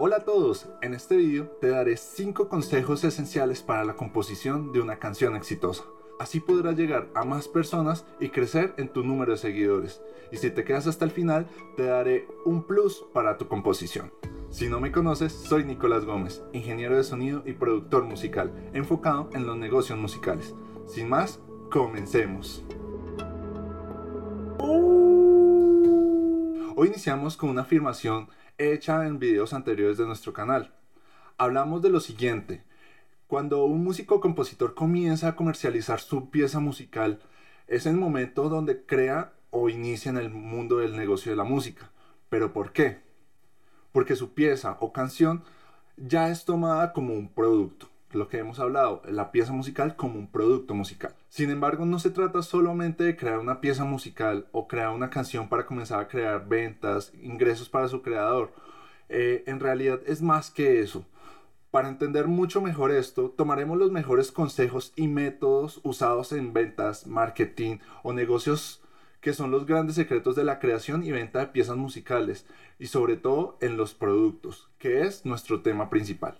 Hola a todos, en este video te daré 5 consejos esenciales para la composición de una canción exitosa. Así podrás llegar a más personas y crecer en tu número de seguidores. Y si te quedas hasta el final, te daré un plus para tu composición. Si no me conoces, soy Nicolás Gómez, ingeniero de sonido y productor musical, enfocado en los negocios musicales. Sin más, comencemos. Hoy iniciamos con una afirmación hecha en videos anteriores de nuestro canal. Hablamos de lo siguiente, cuando un músico compositor comienza a comercializar su pieza musical, es el momento donde crea o inicia en el mundo del negocio de la música. ¿Pero por qué? Porque su pieza o canción ya es tomada como un producto. Lo que hemos hablado, la pieza musical como un producto musical. Sin embargo, no se trata solamente de crear una pieza musical o crear una canción para comenzar a crear ventas, ingresos para su creador. Eh, en realidad es más que eso para entender mucho mejor esto, tomaremos los mejores consejos y métodos usados en ventas, marketing o negocios que son los grandes secretos de la creación y venta de piezas musicales y sobre todo en los productos, que es nuestro tema principal.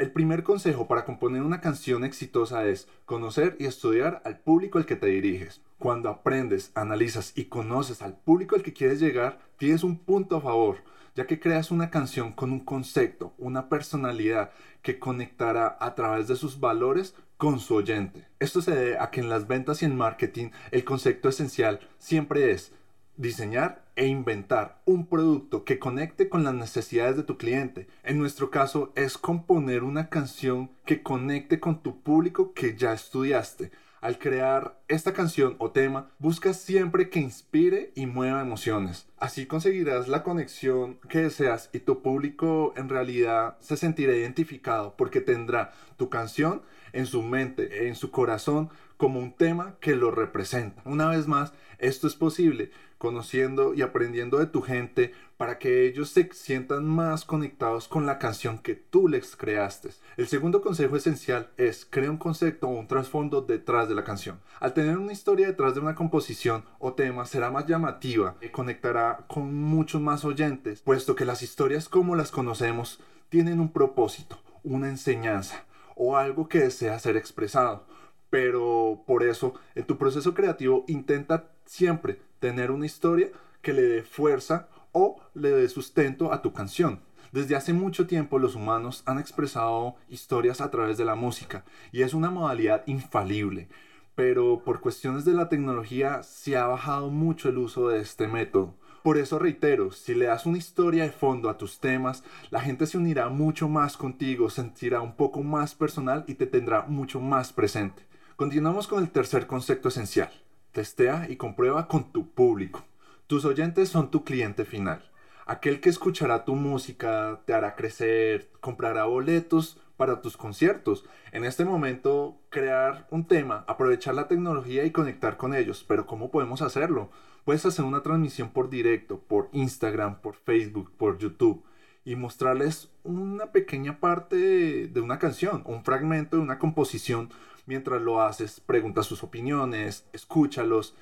El primer consejo para componer una canción exitosa es conocer y estudiar al público al que te diriges. Cuando aprendes, analizas y conoces al público al que quieres llegar, tienes un punto a favor ya que creas una canción con un concepto, una personalidad que conectará a través de sus valores con su oyente. Esto se debe a que en las ventas y en marketing el concepto esencial siempre es diseñar e inventar un producto que conecte con las necesidades de tu cliente. En nuestro caso es componer una canción que conecte con tu público que ya estudiaste. Al crear esta canción o tema, busca siempre que inspire y mueva emociones. Así conseguirás la conexión que deseas y tu público en realidad se sentirá identificado porque tendrá tu canción en su mente, en su corazón, como un tema que lo representa. Una vez más, esto es posible conociendo y aprendiendo de tu gente para que ellos se sientan más conectados con la canción que tú les creaste. El segundo consejo esencial es crea un concepto o un trasfondo detrás de la canción. Al tener una historia detrás de una composición o tema será más llamativa y conectará con muchos más oyentes, puesto que las historias como las conocemos tienen un propósito, una enseñanza o algo que desea ser expresado. Pero por eso, en tu proceso creativo intenta siempre tener una historia que le dé fuerza o le dé sustento a tu canción. Desde hace mucho tiempo los humanos han expresado historias a través de la música y es una modalidad infalible, pero por cuestiones de la tecnología se ha bajado mucho el uso de este método. Por eso reitero, si le das una historia de fondo a tus temas, la gente se unirá mucho más contigo, sentirá un poco más personal y te tendrá mucho más presente. Continuamos con el tercer concepto esencial. Testea y comprueba con tu público. Tus oyentes son tu cliente final. Aquel que escuchará tu música, te hará crecer, comprará boletos para tus conciertos. En este momento, crear un tema, aprovechar la tecnología y conectar con ellos. Pero ¿cómo podemos hacerlo? Puedes hacer una transmisión por directo, por Instagram, por Facebook, por YouTube y mostrarles una pequeña parte de una canción, un fragmento de una composición mientras lo haces, pregunta sus opiniones, escúchalos,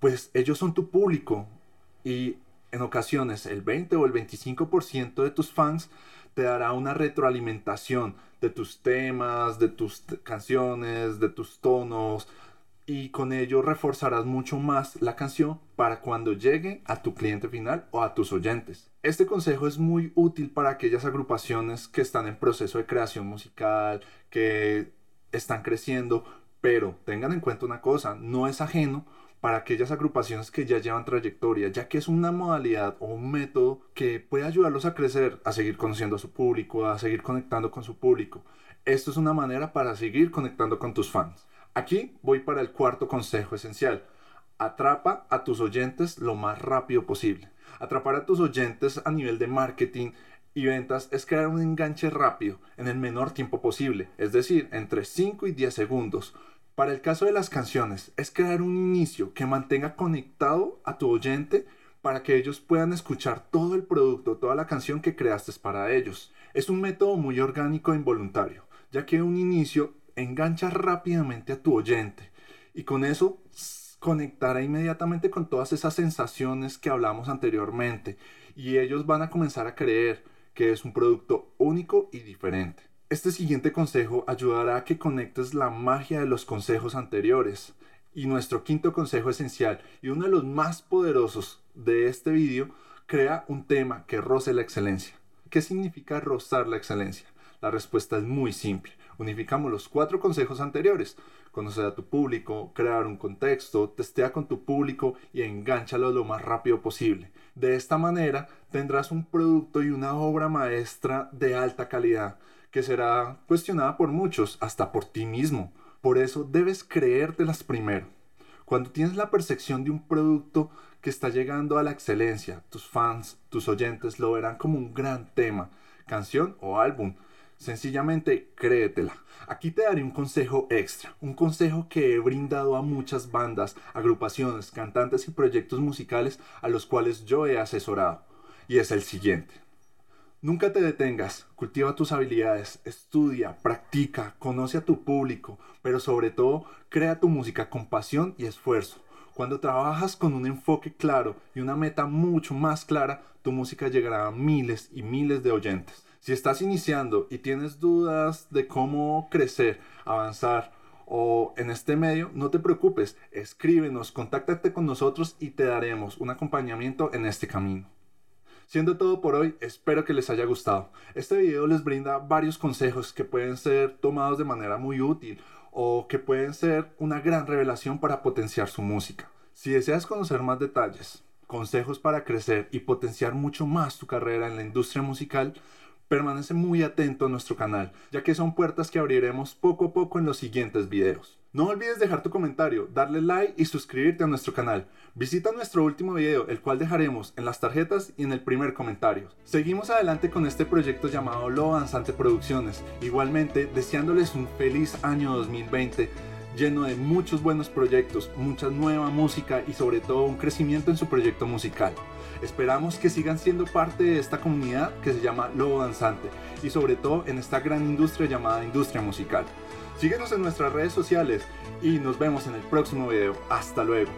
pues ellos son tu público y en ocasiones el 20 o el 25% de tus fans te dará una retroalimentación de tus temas, de tus canciones, de tus tonos y con ello reforzarás mucho más la canción para cuando llegue a tu cliente final o a tus oyentes. Este consejo es muy útil para aquellas agrupaciones que están en proceso de creación musical, que están creciendo, pero tengan en cuenta una cosa, no es ajeno para aquellas agrupaciones que ya llevan trayectoria, ya que es una modalidad o un método que puede ayudarlos a crecer, a seguir conociendo a su público, a seguir conectando con su público. Esto es una manera para seguir conectando con tus fans. Aquí voy para el cuarto consejo esencial. Atrapa a tus oyentes lo más rápido posible. Atrapar a tus oyentes a nivel de marketing y ventas es crear un enganche rápido en el menor tiempo posible, es decir, entre 5 y 10 segundos. Para el caso de las canciones, es crear un inicio que mantenga conectado a tu oyente para que ellos puedan escuchar todo el producto, toda la canción que creaste para ellos. Es un método muy orgánico e involuntario, ya que un inicio engancha rápidamente a tu oyente y con eso conectará inmediatamente con todas esas sensaciones que hablamos anteriormente y ellos van a comenzar a creer que es un producto único y diferente. Este siguiente consejo ayudará a que conectes la magia de los consejos anteriores. Y nuestro quinto consejo esencial y uno de los más poderosos de este vídeo, crea un tema que roce la excelencia. ¿Qué significa rozar la excelencia? La respuesta es muy simple. Unificamos los cuatro consejos anteriores. Conocer a tu público, crear un contexto, testea con tu público y engánchalo lo más rápido posible. De esta manera tendrás un producto y una obra maestra de alta calidad que será cuestionada por muchos, hasta por ti mismo. Por eso debes creértelas primero. Cuando tienes la percepción de un producto que está llegando a la excelencia, tus fans, tus oyentes lo verán como un gran tema, canción o álbum Sencillamente créetela. Aquí te daré un consejo extra, un consejo que he brindado a muchas bandas, agrupaciones, cantantes y proyectos musicales a los cuales yo he asesorado. Y es el siguiente. Nunca te detengas, cultiva tus habilidades, estudia, practica, conoce a tu público, pero sobre todo crea tu música con pasión y esfuerzo. Cuando trabajas con un enfoque claro y una meta mucho más clara, tu música llegará a miles y miles de oyentes. Si estás iniciando y tienes dudas de cómo crecer, avanzar o en este medio, no te preocupes, escríbenos, contáctate con nosotros y te daremos un acompañamiento en este camino. Siendo todo por hoy, espero que les haya gustado. Este video les brinda varios consejos que pueden ser tomados de manera muy útil o que pueden ser una gran revelación para potenciar su música. Si deseas conocer más detalles, consejos para crecer y potenciar mucho más tu carrera en la industria musical, Permanece muy atento a nuestro canal, ya que son puertas que abriremos poco a poco en los siguientes videos. No olvides dejar tu comentario, darle like y suscribirte a nuestro canal. Visita nuestro último video, el cual dejaremos en las tarjetas y en el primer comentario. Seguimos adelante con este proyecto llamado Lo Danzante Producciones, igualmente deseándoles un feliz año 2020 lleno de muchos buenos proyectos, mucha nueva música y sobre todo un crecimiento en su proyecto musical. Esperamos que sigan siendo parte de esta comunidad que se llama Lobo Danzante y sobre todo en esta gran industria llamada industria musical. Síguenos en nuestras redes sociales y nos vemos en el próximo video. Hasta luego.